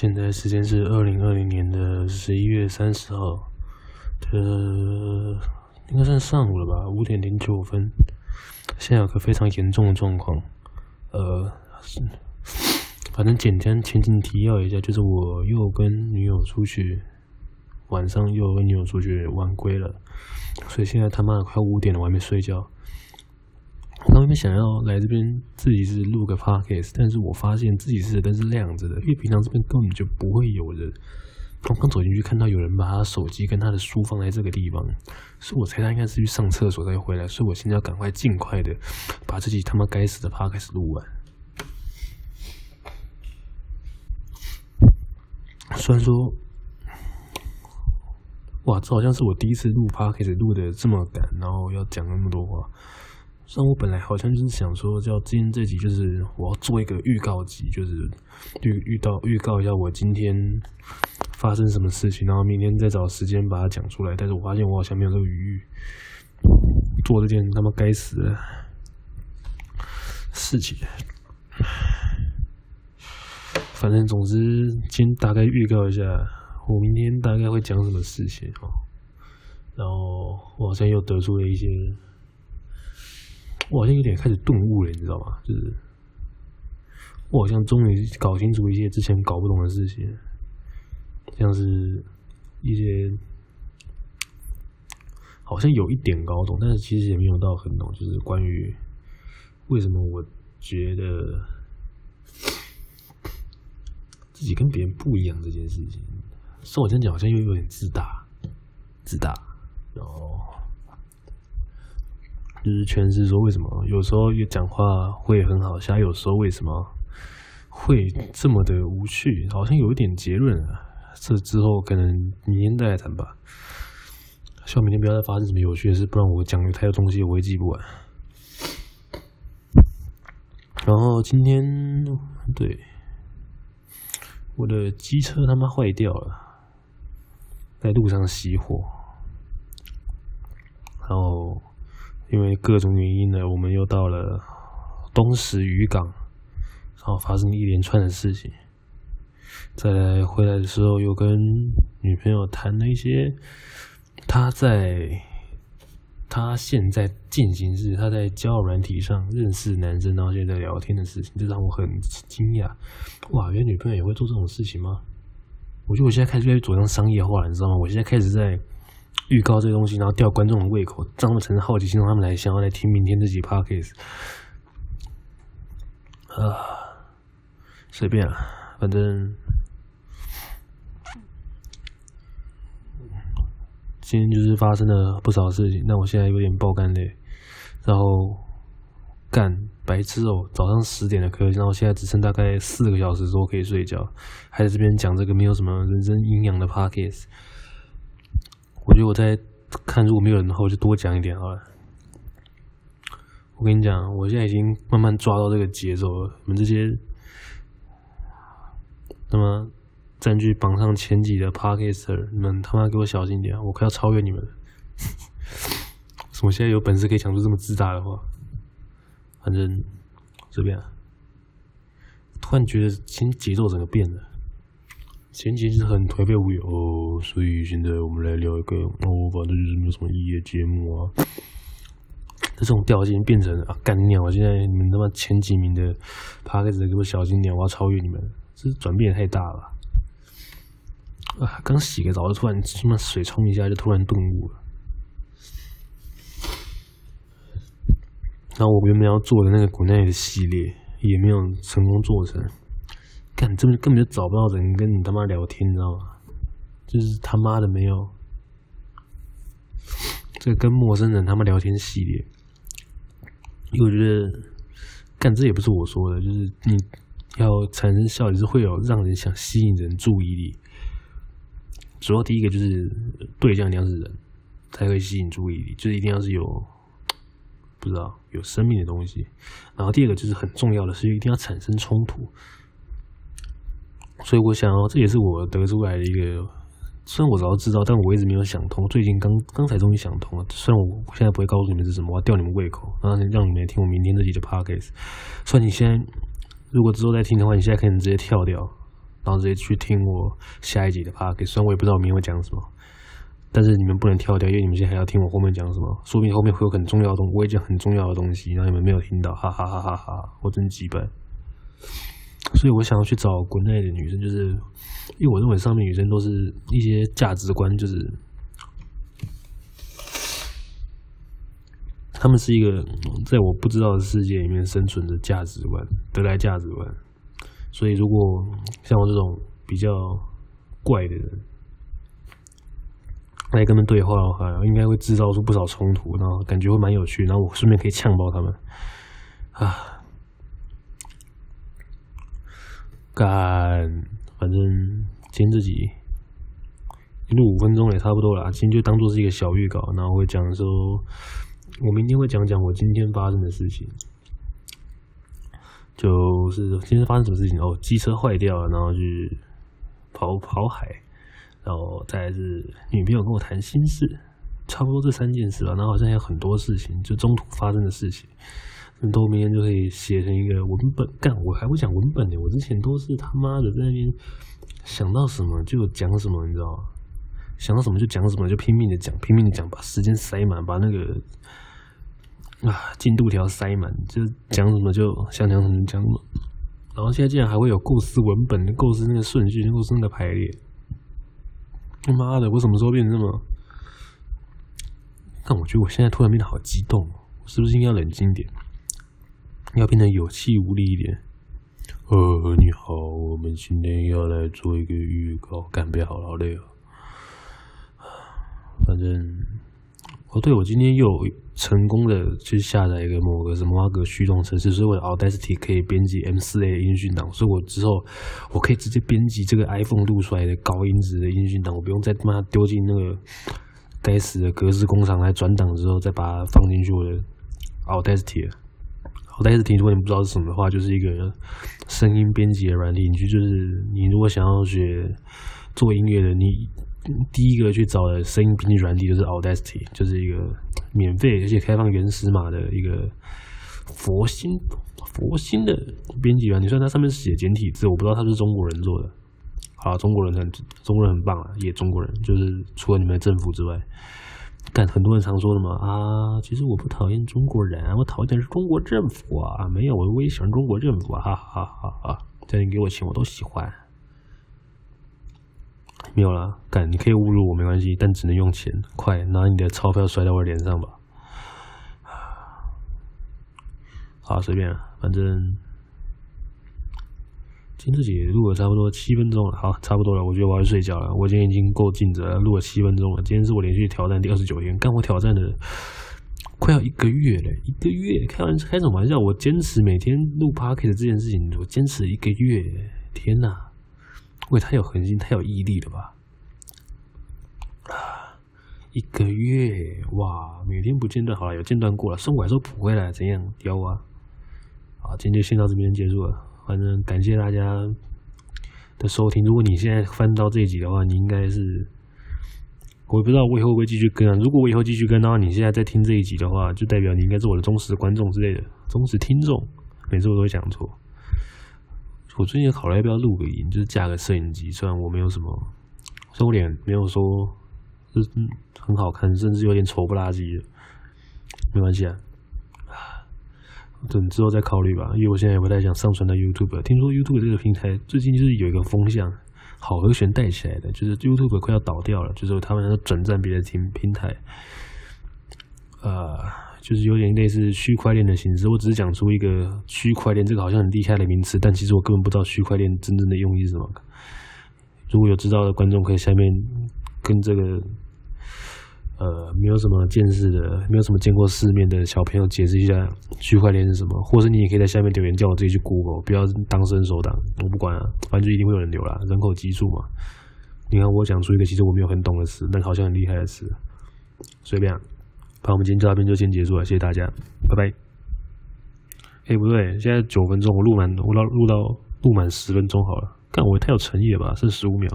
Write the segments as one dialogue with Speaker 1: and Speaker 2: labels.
Speaker 1: 现在时间是二零二零年的十一月三十号的，应该算上午了吧，五点零九分。现在有个非常严重的状况，呃，反正简单前情提要一下，就是我又跟女友出去，晚上又跟女友出去晚归了，所以现在他妈的快五点了，我还没睡觉。我刚原本想要来这边自己是录个 podcast，但是我发现自己是灯是亮着的，因为平常这边根本就不会有人。我刚走进去看到有人把他的手机跟他的书放在这个地方，所以我猜他应该是去上厕所再回来，所以我现在要赶快尽快的把自己他妈该死的 podcast 录完。虽然说，哇，这好像是我第一次录 podcast 录的这么赶，然后要讲那么多话。像我本来好像就是想说，叫今天这集就是我要做一个预告集，就是预预到预告一下我今天发生什么事情，然后明天再找时间把它讲出来。但是我发现我好像没有这个余裕做这件他妈该死的事情。反正总之，先大概预告一下我明天大概会讲什么事情哦。然后我好像又得出了一些。我好像有点开始顿悟了，你知道吗？就是我好像终于搞清楚一些之前搞不懂的事情，像是一些好像有一点搞懂，但是其实也没有到很懂，就是关于为什么我觉得自己跟别人不一样这件事情。所以我这样讲好像又有点自大，自大，然后。就是诠释说，为什么有时候讲话会很好笑，有时候为什么会这么的无趣？好像有一点结论啊。这之后可能明天再来谈吧。希望明天不要再发生什么有趣的事，不然我讲的太多东西我会记不完。然后今天对我的机车他妈坏掉了，在路上熄火，然后。因为各种原因呢，我们又到了东石渔港，然后发生一连串的事情。再来回来的时候，又跟女朋友谈了一些他在他现在进行时，他在交友软体上认识男生，然后现在聊天的事情，这让我很惊讶。哇，原来女朋友也会做这种事情吗？我觉得我现在开始在走向商业化了，你知道吗？我现在开始在。预告这个东西，然后吊观众的胃口，让他们产生好奇心，让他们来想要来听明天这集 podcast。啊，随便了，反正今天就是发生了不少事情，但我现在有点爆肝累，然后干白痴哦，早上十点的课，然后现在只剩大概四个小时之后可以睡觉，还在这边讲这个没有什么人生营养的 podcast。我觉得我在看，如果没有人的话，我就多讲一点好了。我跟你讲，我现在已经慢慢抓到这个节奏了。你们这些，那么占据榜上前几的 parker 你们他妈给我小心点，我快要超越你们了。怎么现在有本事可以讲出这么自大的话？反正随便。突然觉得今天节奏整个变了。前期是很颓废无聊哦，所以现在我们来聊一个哦，反正就是没有什么意义的节目啊。这种调性变成啊干鸟，现在你们他妈前几名的 Podcast 给我小心点，我要超越你们，这转变也太大了。啊，刚洗个澡就突然他妈水冲一下就突然顿悟了。然后我原本要做的那个古奈的系列也没有成功做成。干，这根本就找不到人跟你他妈聊天，你知道吗？就是他妈的没有，这跟陌生人他妈聊天系列，因为我觉得，干这也不是我说的，就是你要产生效率是会有让人想吸引人注意力。主要第一个就是对象一定要是人，才会吸引注意力，就是一定要是有不知道有生命的东西。然后第二个就是很重要的是一定要产生冲突。所以我想哦，这也是我得出来的一个，虽然我早知道，但我一直没有想通。最近刚刚才终于想通了。虽然我现在不会告诉你们是什么，我要吊你们胃口，然后让你们来听我明天这集的 podcast。虽然你现在如果之后再听的话，你现在可以直接跳掉，然后直接去听我下一集的 Podcast。虽然我也不知道我明天会讲什么，但是你们不能跳掉，因为你们现在还要听我后面讲什么，说不定后面会有很重要的东西，我会讲很重要的东西，然后你们没有听到，哈哈哈哈哈哈，我真鸡掰。所以我想要去找国内的女生，就是因为我认为上面女生都是一些价值观，就是他们是一个在我不知道的世界里面生存的价值观，得来价值观。所以如果像我这种比较怪的人来跟他们对话的话，应该会制造出不少冲突，然后感觉会蛮有趣，然后我顺便可以呛爆他们啊。干，反正今天自己一录五分钟也差不多了，今天就当做是一个小预告，然后会讲说，我明天会讲讲我今天发生的事情，就是今天发生什么事情哦，机车坏掉了，然后去跑跑海，然后再是女朋友跟我谈心事，差不多这三件事了，然后好像有很多事情，就中途发生的事情。都明天就可以写成一个文本，干我还会讲文本呢。我之前都是他妈的在那边想到什么就讲什么，你知道吗？想到什么就讲什么，就拼命的讲，拼命的讲，把时间塞满，把那个啊进度条塞满，就讲什么就想讲什么讲什么。然后现在竟然还会有构思文本构思那个顺序，构思那个排列。他妈的，我什么时候变成这么？但我觉得我现在突然变得好激动，是不是应该冷静点？要变得有气无力一点。呃，你好，我们今天要来做一个预告，干杯好劳，累啊。反正，哦，对，我今天又成功的去下载一个某个什么挖个驱动程式，所以我的 Audacity 可以编辑 M4A 的音讯档，所以我之后我可以直接编辑这个 iPhone 录出来的高音质的音讯档，我不用再他妈丢进那个该死的格式工厂来转档之后再把它放进去我的 Audacity 了。我第一次听，如果你不知道是什么的话，就是一个声音编辑的软体。你就就是你如果想要学做音乐的，你第一个去找的声音编辑软体就是 Audacity，就是一个免费而且开放原始码的一个佛心佛心的编辑软体。虽然它上面写简体字，我不知道它是中国人做的。好，中国人很中国人很棒啊，也中国人，就是除了你们的政府之外。但很多人常说的嘛啊，其实我不讨厌中国人，我讨厌的是中国政府啊！没有，我也喜欢中国政府啊！哈哈哈哈！只要你给我钱，我都喜欢。没有啦，干，你可以侮辱我没关系，但只能用钱，快拿你的钞票甩到我脸上吧！好，随便，反正。今天自己录了差不多七分钟了，好，差不多了，我觉得我要睡觉了。我今天已经够尽责了，录了七分钟了。今天是我连续挑战第二十九天，干我挑战的快要一个月了，一个月，开玩开什么玩笑？我坚持每天录 podcast 这件事情，我坚持一个月，天哪，我也太有恒心，太有毅力了吧？啊，一个月，哇，每天不间断，好了，有间断过了，送过来说补回来，怎样？屌啊！好，今天就先到这边结束了。反正感谢大家的收听。如果你现在翻到这一集的话，你应该是，我不知道我以后会不会继续跟啊。如果我以后继续跟的话，你现在在听这一集的话，就代表你应该是我的忠实观众之类的，忠实听众。每次我都会讲错。我最近考虑要不要录个音，就是架个摄影机。虽然我没有什么，收脸没有说，嗯很好看，甚至有点丑不拉几的，没关系啊。等之后再考虑吧，因为我现在也不太想上传到 YouTube。听说 YouTube 这个平台最近就是有一个风向，好和弦带起来的，就是 YouTube 快要倒掉了，就是他们要转战别的平平台，呃，就是有点类似区块链的形式。我只是讲出一个区块链这个好像很厉害的名词，但其实我根本不知道区块链真正的用意是什么。如果有知道的观众，可以下面跟这个。呃，没有什么见识的，没有什么见过世面的小朋友解释一下区块链是什么，或者你也可以在下面留言叫我自己去 Google，不要当伸手党，我不管啊，反正就一定会有人留啦，人口基数嘛。你看我讲出一个其实我没有很懂的词，但好像很厉害的词，随便啊。好，我们今天这边就先结束了，谢谢大家，拜拜。哎，不对，现在九分钟，我录满，我到录到录满十分钟好了，干我太有诚意了吧，剩十五秒。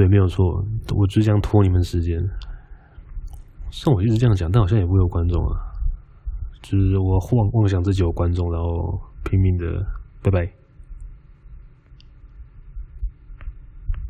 Speaker 1: 对，没有错，我就这样拖你们时间。像我一直这样讲，但好像也不会有观众啊。就是我妄妄想自己有观众，然后拼命的，拜拜。